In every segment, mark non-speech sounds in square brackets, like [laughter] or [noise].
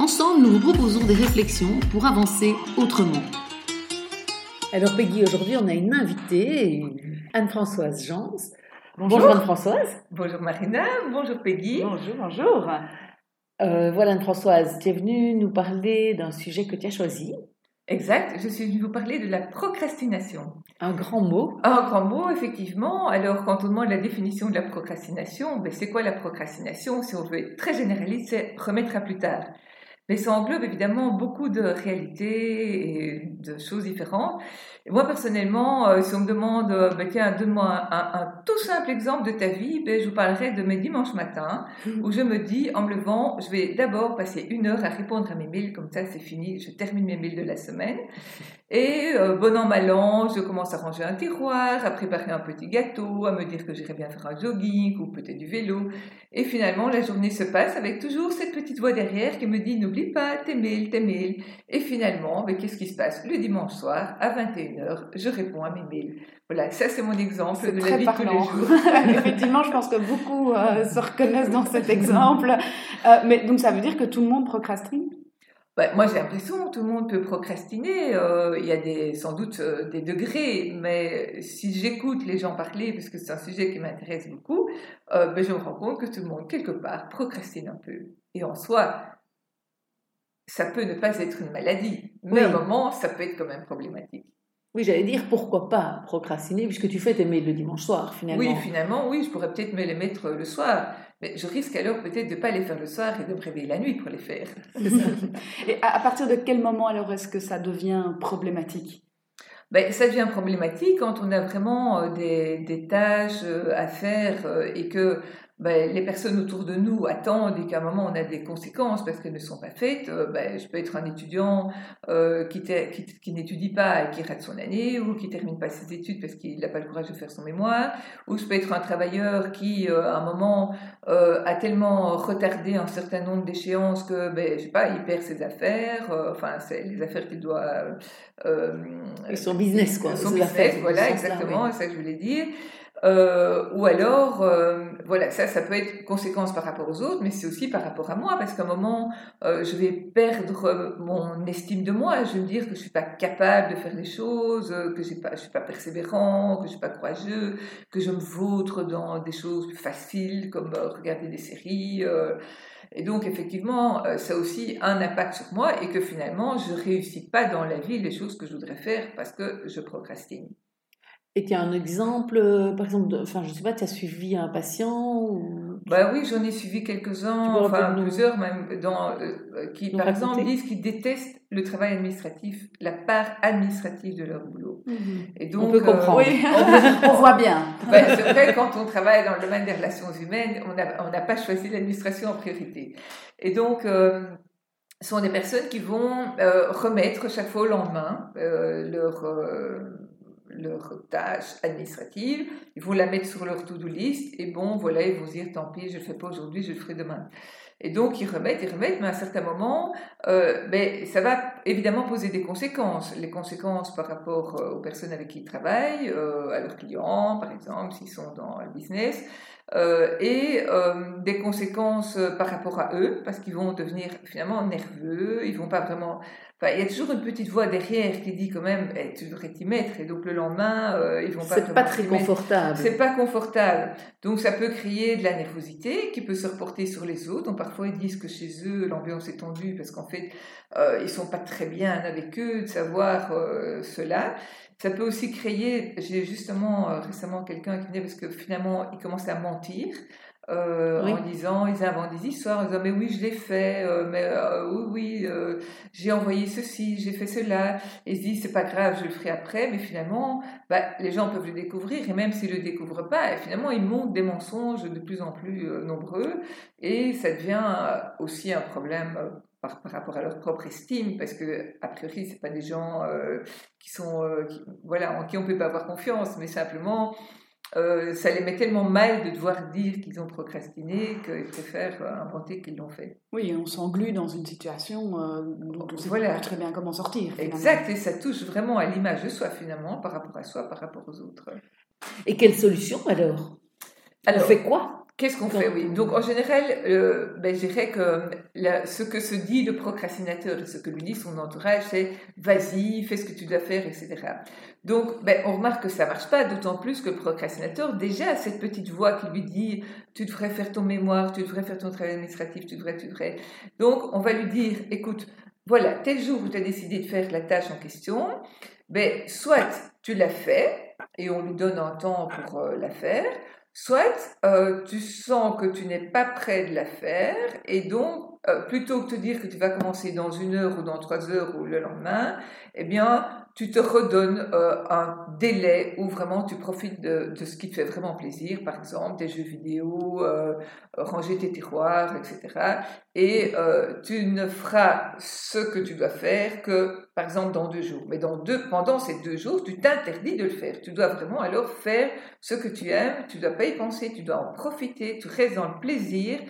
Ensemble, nous vous proposons des réflexions pour avancer autrement. Alors Peggy, aujourd'hui on a une invitée, Anne-Françoise Jans. Bonjour, Anne-Françoise. Bonjour Marina, bonjour Peggy. Bonjour, bonjour. Euh, voilà Anne-Françoise, tu es venue nous parler d'un sujet que tu as choisi. Exact, je suis venue vous parler de la procrastination. Un grand mot. Un grand mot, effectivement. Alors, quand on demande la définition de la procrastination, ben, c'est quoi la procrastination? Si on veut être très généraliste, c'est remettre à plus tard. Mais ça englobe évidemment beaucoup de réalités et de choses différentes. Et moi, personnellement, euh, si on me demande, euh, ben, tiens, donne-moi un, tout simple exemple de ta vie, ben, je vous parlerai de mes dimanches matins, mmh. où je me dis, en me levant, je vais d'abord passer une heure à répondre à mes mails, comme ça c'est fini, je termine mes mails de la semaine. Et euh, bon an, mal an, je commence à ranger un tiroir, à préparer un petit gâteau, à me dire que j'irai bien faire un jogging ou peut-être du vélo. Et finalement, la journée se passe avec toujours cette petite voix derrière qui me dit n'oublie pas tes mails, tes mails. Et finalement, mais qu'est-ce qui se passe? Le dimanche soir, à 21h, je réponds à mes mails. Voilà, ça c'est mon exemple de la vie de tous les jours. [laughs] Effectivement, je pense que beaucoup euh, se reconnaissent dans cet exemple. Euh, mais donc ça veut dire que tout le monde procrastine? Bah, moi, j'ai l'impression que tout le monde peut procrastiner. Euh, il y a des, sans doute euh, des degrés, mais si j'écoute les gens parler, parce que c'est un sujet qui m'intéresse beaucoup, euh, ben, je me rends compte que tout le monde, quelque part, procrastine un peu. Et en soi, ça peut ne pas être une maladie, mais à un moment, ça peut être quand même problématique. Oui, j'allais dire pourquoi pas procrastiner, puisque tu fais tes mails le dimanche soir, finalement. Oui, finalement, oui, je pourrais peut-être me les mettre le soir. Mais je risque alors peut-être de ne pas les faire le soir et de me réveiller la nuit pour les faire. [laughs] et à partir de quel moment alors est-ce que ça devient problématique? Ben, ça devient problématique quand on a vraiment euh, des, des tâches euh, à faire euh, et que ben, les personnes autour de nous attendent et qu'à un moment on a des conséquences parce qu'elles ne sont pas faites. Euh, ben, je peux être un étudiant euh, qui, qui, qui n'étudie pas et qui rate son année, ou qui termine pas ses études parce qu'il n'a pas le courage de faire son mémoire, ou je peux être un travailleur qui, euh, à un moment, euh, a tellement retardé un certain nombre d'échéances que, ben, je sais pas, il perd ses affaires, enfin, c'est les affaires qu'il doit. son business, quoi. Son business, voilà, exactement, c'est ça que je voulais dire. Euh, ou alors, euh, voilà, ça, ça peut être conséquence par rapport aux autres, mais c'est aussi par rapport à moi, parce qu'à un moment, euh, je vais perdre mon estime de moi, je vais me dire que je suis pas capable de faire les choses, que j'ai pas, je suis pas persévérant, que je suis pas courageux, que je me vautre dans des choses faciles comme regarder des séries. et donc, effectivement, ça a aussi un impact sur moi et que finalement, je réussis pas dans la vie les choses que je voudrais faire parce que je procrastine. Et tu as un exemple, euh, par exemple, enfin, je sais pas, tu as suivi un patient ou... Bah oui, j'en ai suivi quelques-uns, enfin plusieurs même, dans, euh, qui par exemple disent qu'ils détestent le travail administratif, la part administrative de leur boulot. Mhm. Et donc, on peut comprendre. oui, on, voit bien. [laughs] Bah, c'est vrai, quand on travaille dans le domaine des relations humaines, on n'a on pas choisi l'administration en priorité. Et donc, euh, ce sont des personnes qui vont remettre chaque fois au lendemain leur leur tâche administrative, ils vont la mettre sur leur to-do list et bon, voilà, ils vont dire tant pis, je ne le fais pas aujourd'hui, je le ferai demain. Et donc ils remettent, ils remettent, mais à un certain moment, euh, ben, ça va évidemment poser des conséquences. Les conséquences par rapport euh, aux personnes avec qui ils travaillent, euh, à leurs clients, par exemple, s'ils sont dans le business, euh, et euh, des conséquences par rapport à eux, parce qu'ils vont devenir finalement nerveux, ils vont pas vraiment il y a toujours une petite voix derrière qui dit quand même, eh, tu devrais t'y mettre. Et donc le lendemain, euh, ils vont pas. C'est pas très confortable. C'est pas confortable. Donc ça peut créer de la nervosité qui peut se reporter sur les autres. Donc parfois ils disent que chez eux l'ambiance est tendue parce qu'en fait euh, ils sont pas très bien avec eux de savoir euh, cela. Ça peut aussi créer. J'ai justement euh, récemment quelqu'un qui venait parce que finalement il commençait à mentir. Euh, en disant, ils inventent des histoires, en disant mais oui je l'ai fait, euh, mais euh, oui oui j'ai envoyé ceci, j'ai fait cela, et se disent c'est pas grave, je le ferai après, mais finalement bah, les gens peuvent le découvrir et même s'ils le découvrent pas, finalement ils montent des mensonges de plus en plus nombreux et ça devient aussi un problème par, rapport à leur propre estime, parce que a priori, c'est pas des gens euh, qui sont, euh, voilà, en qui on peut pas avoir confiance, mais simplement, euh, ça les met tellement mal de devoir dire qu'ils ont procrastiné qu'ils préfèrent inventer qu'ils l'ont fait. Oui, on s'englue dans une situation dont on sait voilà. très bien comment sortir. Exact, et ça touche vraiment à l'image de soi finalement, par rapport à soi, par rapport aux autres. Et quelle solution alors? Alors, on fait quoi? Qu'est-ce qu'on fait Oui. Donc en général, euh, ben, je dirais que ce que se dit le procrastinateur et ce que lui dit son entourage, c'est vas-y, fais ce que tu dois faire, etc. Donc ben, on remarque que ça marche pas, d'autant plus que le procrastinateur déjà a cette petite voix qui lui dit tu devrais faire ton mémoire, tu devrais faire ton travail administratif, tu devrais, tu devrais. Donc on va lui dire écoute, voilà, tel jour où tu as décidé de faire la tâche en question, ben, soit tu l'as fait et on lui donne un temps pour euh, la faire, Soit euh, tu sens que tu n'es pas prêt de la faire et donc euh, plutôt que de te dire que tu vas commencer dans une heure ou dans trois heures ou le lendemain, eh bien tu te redonnes euh, un délai où vraiment tu profites de, ce qui te fait vraiment plaisir, par exemple des jeux vidéo, euh, ranger tes tiroirs, etc. Et euh, tu ne feras ce que tu dois faire que, par exemple, dans deux jours. Mais dans deux, pendant ces deux jours, tu t'interdis de le faire. Tu dois vraiment alors faire ce que tu aimes, tu dois pas y penser, tu dois en profiter, tu restes dans le plaisir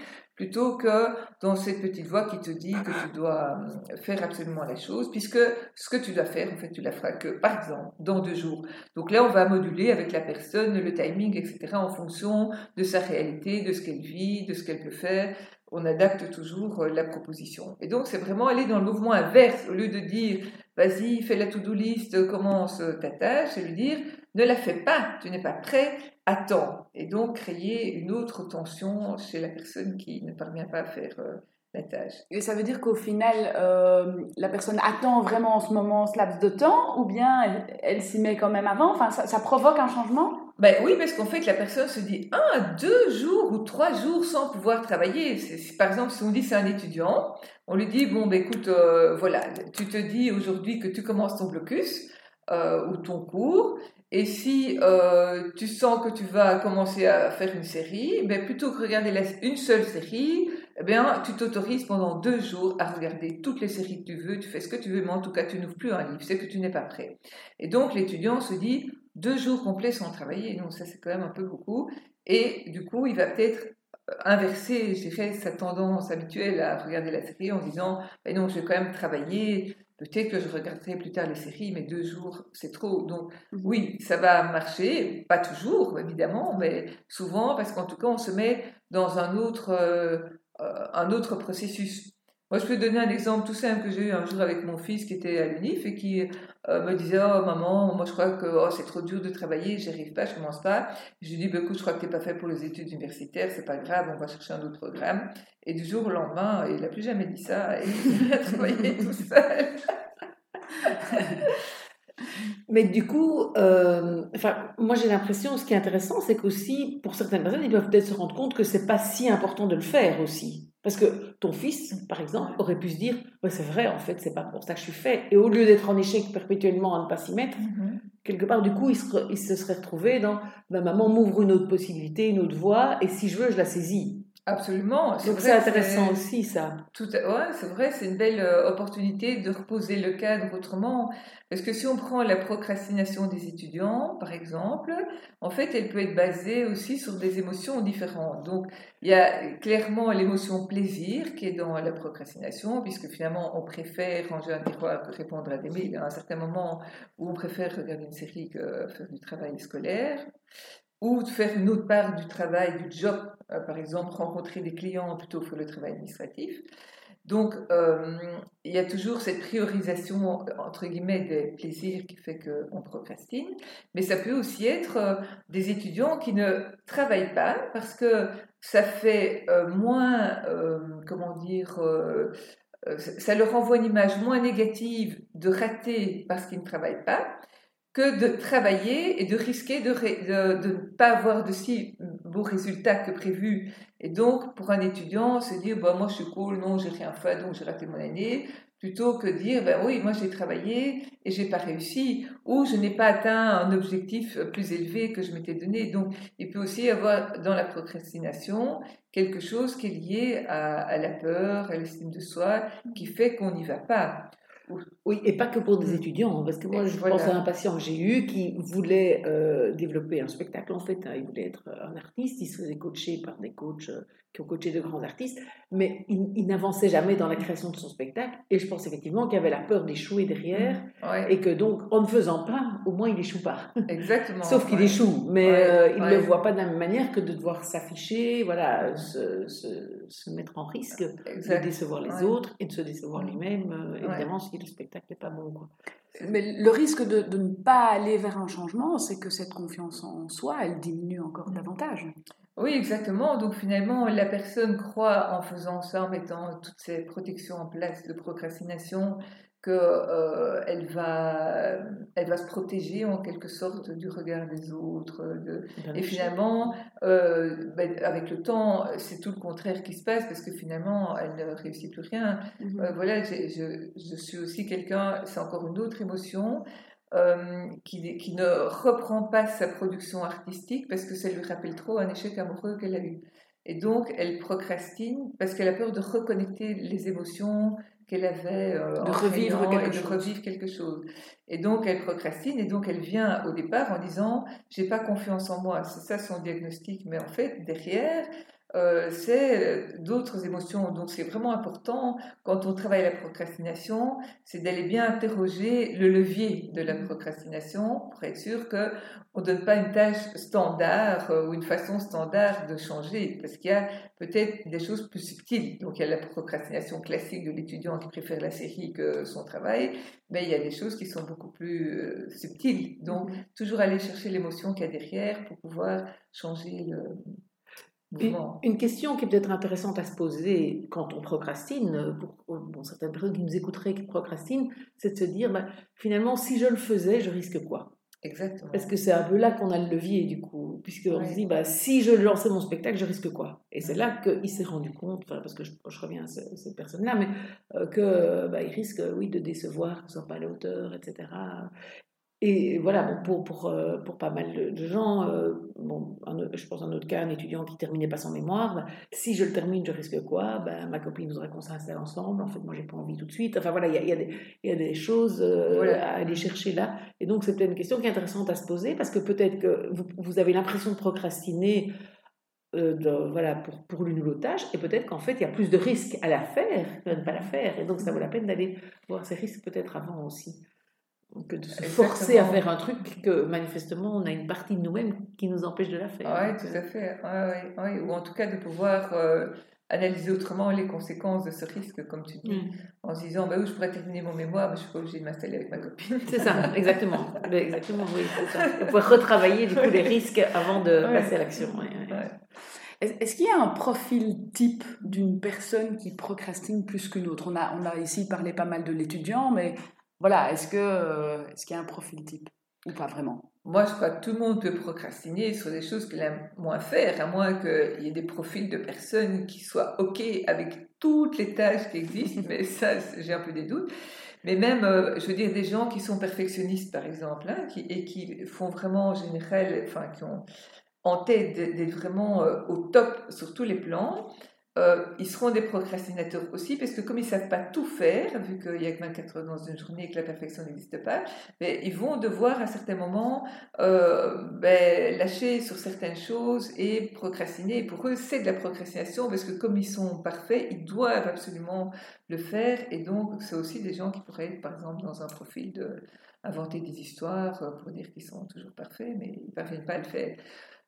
plutôt que dans cette petite voix qui te dit que tu dois euh, faire absolument la chose, puisque ce que tu dois faire, en fait, tu la feras que, par exemple, dans deux jours. Donc là, on va moduler avec la personne le timing, etc., en fonction de sa réalité, de ce qu'elle vit, de ce qu'elle peut faire. On adapte toujours euh, la proposition. Et donc, c'est vraiment aller dans le mouvement inverse, au lieu de dire, vas-y, fais la to-do list, commence ta tâche, et lui dire, ne la fais pas, tu n'es pas prêt, attends. Et donc créer une autre tension chez la personne qui ne parvient pas à faire euh, la tâche. Et ça veut dire qu'au final, euh, la personne attend vraiment en ce moment ce laps de temps ou bien elle, s'y met quand même avant? Enfin, ça, provoque un changement? Ben oui, parce qu'en fait, la personne se dit un, deux jours ou trois jours sans pouvoir travailler. par exemple, si on dit c'est un étudiant, on lui dit bon, ben écoute, euh, voilà, tu te dis aujourd'hui que tu commences ton blocus ou ton cours, et si euh, tu sens que tu vas commencer à faire une série, ben plutôt que regarder une seule série, eh tu t'autorises pendant deux jours à regarder toutes les séries que tu veux, tu fais ce que tu veux, mais en tout cas, tu n'ouvres plus un livre, c'est que tu n'es pas prêt. Et donc, l'étudiant se dit deux jours complets sans travailler, donc ça c'est quand même un peu beaucoup. Et du coup, il va peut-être inverser, je dirais, sa tendance habituelle à regarder la série en disant, ben non, je vais quand même travailler, Peut-être que je regarderai plus tard les séries, mais deux jours, c'est trop. Donc mhm. oui, ça va marcher, pas toujours évidemment, mais souvent parce qu'en tout cas, on se met dans un autre, euh, euh, un autre processus. Moi, je peux donner un exemple tout simple que j'ai eu un jour avec mon fils qui était à l'UNIF et qui euh, me disait Oh, maman, moi je crois que oh, c'est trop dur de travailler, j'y arrive pas, je commence pas. Je lui dis bah, je crois que tu n'es pas fait pour les études universitaires, c'est pas grave, on va chercher un autre programme. Et du jour au lendemain, il n'a plus jamais dit ça et [laughs] il a travaillé tout seul. [laughs] Mais du coup, euh, moi j'ai l'impression, ce qui est intéressant, c'est qu'aussi, pour certaines personnes, ils peuvent peut-être se rendre compte que c'est pas si important de le faire aussi. Parce que ton fils, par exemple, aurait pu se dire c'est vrai, en fait, c'est pas pour ça que je suis fait. Et au lieu d'être en échec perpétuellement à ne pas s'y mettre, mm-hmm. quelque part, du coup, il se, il se serait retrouvé dans ben, maman m'ouvre une autre possibilité, une autre voie, et si je veux, je la saisis. Absolument. Donc c'est intéressant aussi ça. Tout ouais, c'est vrai, c'est une belle euh, opportunité de reposer le cadre autrement. Parce que si on prend la procrastination des étudiants, par exemple, en fait, elle peut être basée aussi sur des émotions différentes. Donc, il y a clairement l'émotion plaisir qui est dans la procrastination, puisque finalement, on préfère ranger un tiroir que répondre à des mails à un certain moment où on préfère regarder une série que faire du travail scolaire ou de faire une autre part du travail, du job, par exemple rencontrer des clients plutôt que le travail administratif. Donc, euh, il y a toujours cette priorisation, entre guillemets, des plaisirs qui fait qu'on procrastine, mais ça peut aussi être euh, des étudiants qui ne travaillent pas parce que ça fait moins, comment dire, ça leur envoie une image moins négative de rater parce qu'ils ne travaillent pas, que de travailler et de risquer de, de, ne pas avoir de si beaux résultats que prévu. Et donc, pour un étudiant, se dire, bah, moi je suis cool, non, j'ai rien fait, donc j'ai raté mon année, plutôt que dire, ben oui, moi j'ai travaillé et j'ai pas réussi, ou je n'ai pas atteint un objectif plus élevé que je m'étais donné. Donc, il peut aussi y avoir dans la procrastination quelque chose qui est lié à la peur, à l'estime de soi, qui fait qu'on n'y va pas. Oui, et pas que pour des mm. étudiants, parce que moi, je pense à un patient que j'ai eu qui voulait euh, développer un spectacle. En fait, hein, il voulait être un artiste, il se faisait coacher par des coachs euh, qui ont coaché de grands artistes, mais il, n'avançait jamais dans la création de son spectacle. Et je pense effectivement qu'il avait la peur d'échouer derrière, et que donc, en ne faisant pas, au moins, il échoue pas. Exactement. [laughs] Sauf qu'il échoue, mais euh, il ne le voit pas de la même manière que de devoir s'afficher, voilà, se, se, mettre en risque, de décevoir les autres et de se décevoir lui-même, évidemment, si le spectacle n'est pas bon. Quoi. Mais le risque de, de, ne pas aller vers un changement, c'est que cette confiance en soi, elle diminue encore davantage. Oui, exactement. Donc finalement, la personne croit en faisant ça, en mettant toutes ces protections en place de procrastination, qu'elle euh, elle va, elle va se protéger en quelque sorte du regard des autres. De... Et finalement, euh, ben, avec le temps, c'est tout le contraire qui se passe parce que finalement, elle ne réussit plus rien. Mm-hmm. Euh, voilà, je, je, suis aussi quelqu'un, c'est encore une autre émotion. qui, qui, ne reprend pas sa production artistique parce que ça lui rappelle trop un échec amoureux qu'elle a eu. Et donc, elle procrastine parce qu'elle a peur de reconnecter les émotions, qu'elle avait euh, de revivre quelque et de revivre quelque chose. Et donc elle procrastine et donc elle vient au départ en disant j'ai pas confiance en moi. C'est ça son diagnostic. Mais en fait derrière euh, c'est euh, d'autres émotions. Donc c'est vraiment important quand on travaille la procrastination, c'est d'aller bien interroger le levier de la procrastination pour être sûr que on donne pas une tâche standard euh, ou une façon standard de changer, parce qu'il y a peut-être des choses plus subtiles. Donc il y a la procrastination classique de l'étudiant qui préfère la série que son travail, mais il y a des choses qui sont beaucoup plus subtiles. Donc mm-hmm. toujours aller chercher l'émotion qu'il y a derrière pour pouvoir changer le une, question qui est peut-être intéressante à se poser quand on procrastine, pour certaines personnes qui nous écouteraient qui procrastinent, c'est de se dire bah, finalement, si je le faisais, je risque quoi? Exactement. Parce que c'est un peu là qu'on a le levier, du coup, puisqu'on se dit bah, si je lançais mon spectacle, je risque quoi? Et c'est là qu'il s'est rendu compte, parce que je, reviens à cette personne-là, mais euh, que bah, risque, oui, de décevoir, que ce soit pas à la hauteur, etc. Et voilà, bon, pour, pour, euh, pour pas mal de, gens, euh, bon, je pense en autre cas, un étudiant qui terminait pas son mémoire, ben, si je le termine, je risque quoi? Ben, Ma copine voudrait qu'on s'installe ensemble, en fait, moi, j'ai pas envie tout de suite. Enfin voilà, il y a, y, a y a, des choses euh, à aller chercher là. Et donc, c'est peut-être une question qui est intéressante à se poser, parce que peut-être que vous, vous avez l'impression de procrastiner de, voilà, pour, pour l'une ou l'autre tâche, et peut-être qu'en fait, il y a plus de risques à la faire que de ne pas la faire. Et donc, ça vaut la peine d'aller voir ces risques peut-être avant aussi que de se forcer à faire un truc que manifestement on a une partie de nous-mêmes qui nous empêche de la faire. Oui, tout à fait. Ou en tout cas de pouvoir euh, analyser autrement les conséquences de ce risque, comme tu dis, mm. en se disant bah oui, je pourrais terminer mon mémoire, mais je suis pas obligée de m'installer avec ma copine. C'est ça, [laughs] exactement. exactement, oui, c'est ça. Pouvoir retravailler du coup les risques avant de passer à l'action. Est-ce qu'il y a un profil type d'une personne qui procrastine plus qu'une autre? On a, on a ici parlé pas mal de l'étudiant, mais voilà, est-ce que euh, est-ce qu'il y a un profil type ou pas vraiment? Moi, je crois que tout le monde peut procrastiner sur des choses qu'il aime moins faire, à moins qu'il y ait des profils de personnes qui soient OK avec toutes les tâches qui existent, [laughs] mais ça, j'ai un peu des doutes. Mais même, euh, je veux dire, des gens qui sont perfectionnistes, par exemple, hein, et qui font vraiment en général, enfin, qui ont en tête d'être vraiment euh, au top sur tous les plans, euh, ils seront des procrastinateurs aussi, parce que comme ils ne savent pas tout faire, vu qu'il n'y a que 24 heures dans une journée et que la perfection n'existe pas, mais ils vont devoir à certains moments euh, ben, lâcher sur certaines choses et procrastiner. Pour eux, c'est de la procrastination, parce que comme ils sont parfaits, ils doivent absolument le faire. Et donc, c'est aussi des gens qui pourraient être, par exemple, dans un profil de inventer des histoires euh, pour dire qu'ils sont toujours parfaits, mais ils ne parviennent pas à le faire.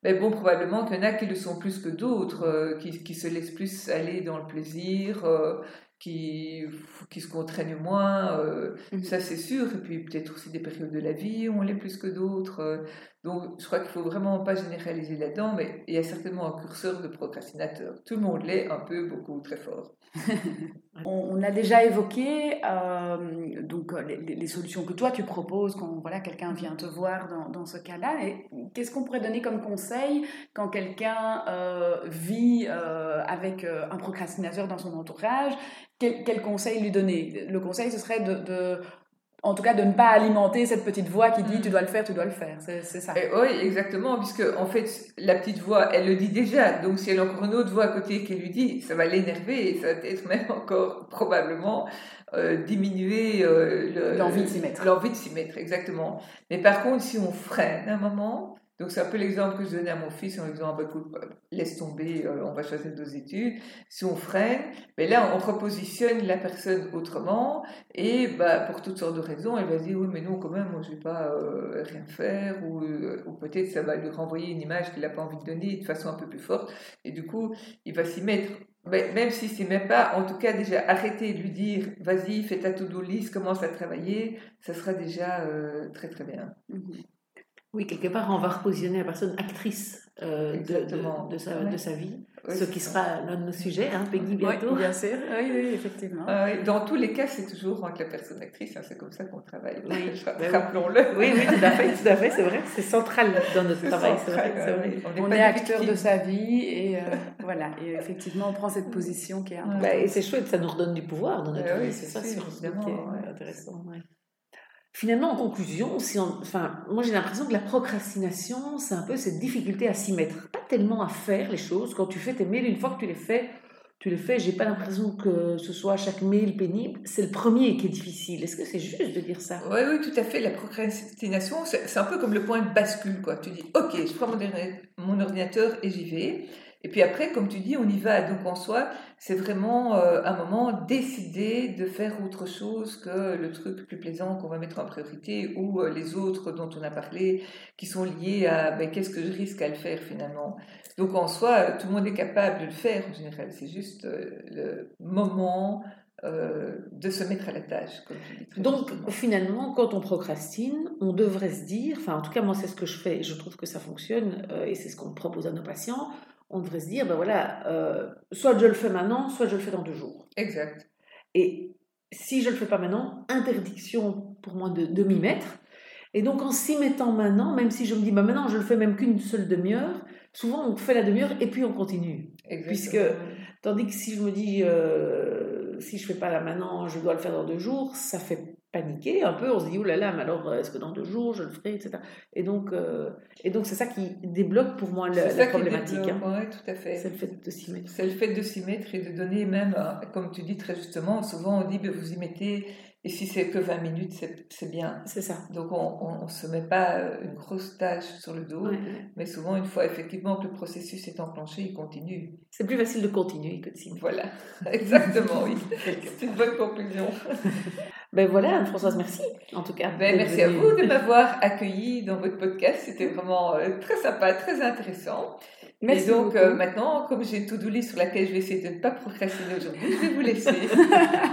Mais bon, probablement qu'il y en a qui le sont plus que d'autres, euh, qui, qui, se laissent plus aller dans le plaisir, euh, qui, qui se contraignent moins, euh, Mhm. ça c'est sûr. Et puis peut-être aussi des périodes de la vie où on l'est plus que d'autres. donc je crois qu'il faut vraiment pas généraliser là-dedans, mais il y a certainement un curseur de procrastinateur. Tout le monde l'est un peu, beaucoup, très fort. [laughs] On, a déjà évoqué euh, donc les, les- les solutions que toi tu proposes quand voilà quelqu'un vient te voir dans, dans ce cas-là. Et qu'est-ce qu'on pourrait donner comme conseil quand quelqu'un euh, vit euh, avec euh, un procrastinateur dans son entourage? Quel, quel conseil lui donner? Le conseil ce serait de, de- en tout cas, de ne pas alimenter cette petite voix qui dit Mm. tu dois le faire, tu dois le faire. C'est ça. Et oui, exactement, puisque en fait, la petite voix, elle le dit déjà. Donc, si elle a encore une autre voix à côté qui lui dit, ça va l'énerver et ça va peut-être même encore probablement diminuer le- L'envie de s'y mettre. L'envie de s'y mettre, exactement. Mais par contre, si on freine un moment, donc c'est un peu l'exemple que je donnais à mon fils en lui disant, bah, écoute, laisse tomber, euh, on va choisir nos études. Si on freine, mais là, on repositionne la personne autrement et bah, pour toutes sortes de raisons, elle va dire oui, mais non, quand même, moi, je vais pas euh, rien faire, ou, euh, ou peut-être ça va lui renvoyer une image qu'il n'a pas envie de donner de façon un peu plus forte, et du coup, il va s'y mettre. Mais même si c'est même pas, en tout cas, déjà arrêter de lui dire vas-y, fais ta to-do list, commence à travailler, ça sera déjà très très bien. Mhm. Oui, quelque part, on va repositionner la personne actrice euh, de, de, de sa, Ouais. de sa vie. Oui, ce c'est qui ça. sera l'un de nos sujets, hein, Peggy, bientôt. Oui, bien sûr. Oui, oui, effectivement. Dans tous les cas, c'est toujours entre la personne actrice, hein, c'est comme ça qu'on travaille. Oui. [laughs] Oui. Rappelons-le. Oui, oui, tout à fait, tout à fait, c'est vrai. C'est central dans notre C'est travail, c'est vrai. c'est vrai. On est acteur de sa vie et euh, [laughs] voilà. Et effectivement, on prend cette position qui est importante. Bah, et c'est chouette, ça nous redonne du pouvoir dans notre Euh, vie, oui, c'est c'est ça sûr, surtout évidemment, qui est ouais. intéressant. ouais. Finalement, en conclusion, si on, enfin, moi j'ai l'impression que la procrastination, c'est un peu cette difficulté à s'y mettre, pas tellement à faire les choses. Quand tu fais tes mails, une fois que tu les fais, tu les fais. J'ai pas l'impression que ce soit chaque mail pénible. C'est le premier qui est difficile. Est-ce que c'est juste de dire ça? Oui, oui, tout à fait. La procrastination, c'est un peu comme le point de bascule. Quoi. Tu dis, OK, je prends mon ordinateur et j'y vais. Et puis après, comme tu dis, on y va. Donc en soi, c'est vraiment euh, un moment décider de faire autre chose que le truc plus plaisant qu'on va mettre en priorité ou euh, les autres dont on a parlé qui sont liés à ben, qu'est-ce que je risque à le faire finalement. Donc en soi, euh, tout le monde est capable de le faire en général. C'est juste euh, le moment de se mettre à la tâche, comme dis. Donc justement. finalement, quand on procrastine, on devrait se dire, enfin en tout cas moi c'est ce que je fais, et je trouve que ça fonctionne et c'est ce qu'on propose à nos patients. On devrait se dire, ben voilà, euh, soit je le fais maintenant, soit je le fais dans deux jours. Exact. Et si je le fais pas maintenant, interdiction pour moi de, de m'y mettre. Et donc en s'y mettant maintenant, même si je me dis, bah maintenant je le fais même qu'une seule demi-heure, souvent on fait la demi-heure et puis on continue. Exactement. Puisque- Tandis que si je me dis, euh, si je fais pas là maintenant, je dois le faire dans deux jours, ça fait paniquer un peu. On se dit, oulala, mais alors est-ce que dans deux jours je le ferai, etc. Et donc, euh, et donc c'est ça qui débloque pour moi la, ça qui problématique. hein. ouais, tout à fait. C'est le fait de s'y mettre. C'est le fait de s'y mettre et de donner même, euh, comme tu dis très justement, souvent on dit, ben, vous y mettez, et si c'est que 20 minutes, c'est bien. C'est ça. Donc on ne se met pas euh, une grosse tâche sur le dos, Ouais, mais souvent une fois effectivement que le processus est enclenché, il continue. C'est plus facile de continuer que de s'y mettre. Voilà, [laughs] exactement, oui. [laughs] C'est une bonne conclusion. [laughs] Ben voilà, Anne-Françoise, merci en tout cas. Ben, merci à vous de m'avoir accueilli dans votre podcast, c'était vraiment euh, très sympa, très intéressant. Merci et donc euh, maintenant, comme j'ai to-do list sur laquelle je vais essayer de ne pas procrastiner aujourd'hui, je vais vous laisser. [laughs]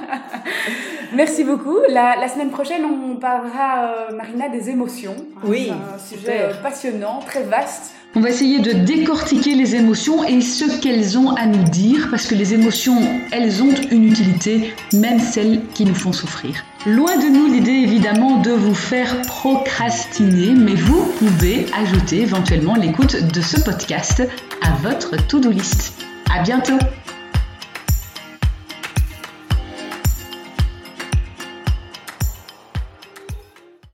Merci beaucoup. La, la semaine prochaine, on parlera, euh, Marina, des émotions. Oui, C'est un sujet super. euh, passionnant, très vaste. On va essayer de décortiquer les émotions et ce qu'elles ont à nous dire, parce que les émotions, elles ont une utilité, même celles qui nous font souffrir. Loin de nous l'idée évidemment de vous faire procrastiner, mais vous pouvez ajouter éventuellement l'écoute de ce podcast à votre to-do list. À bientôt!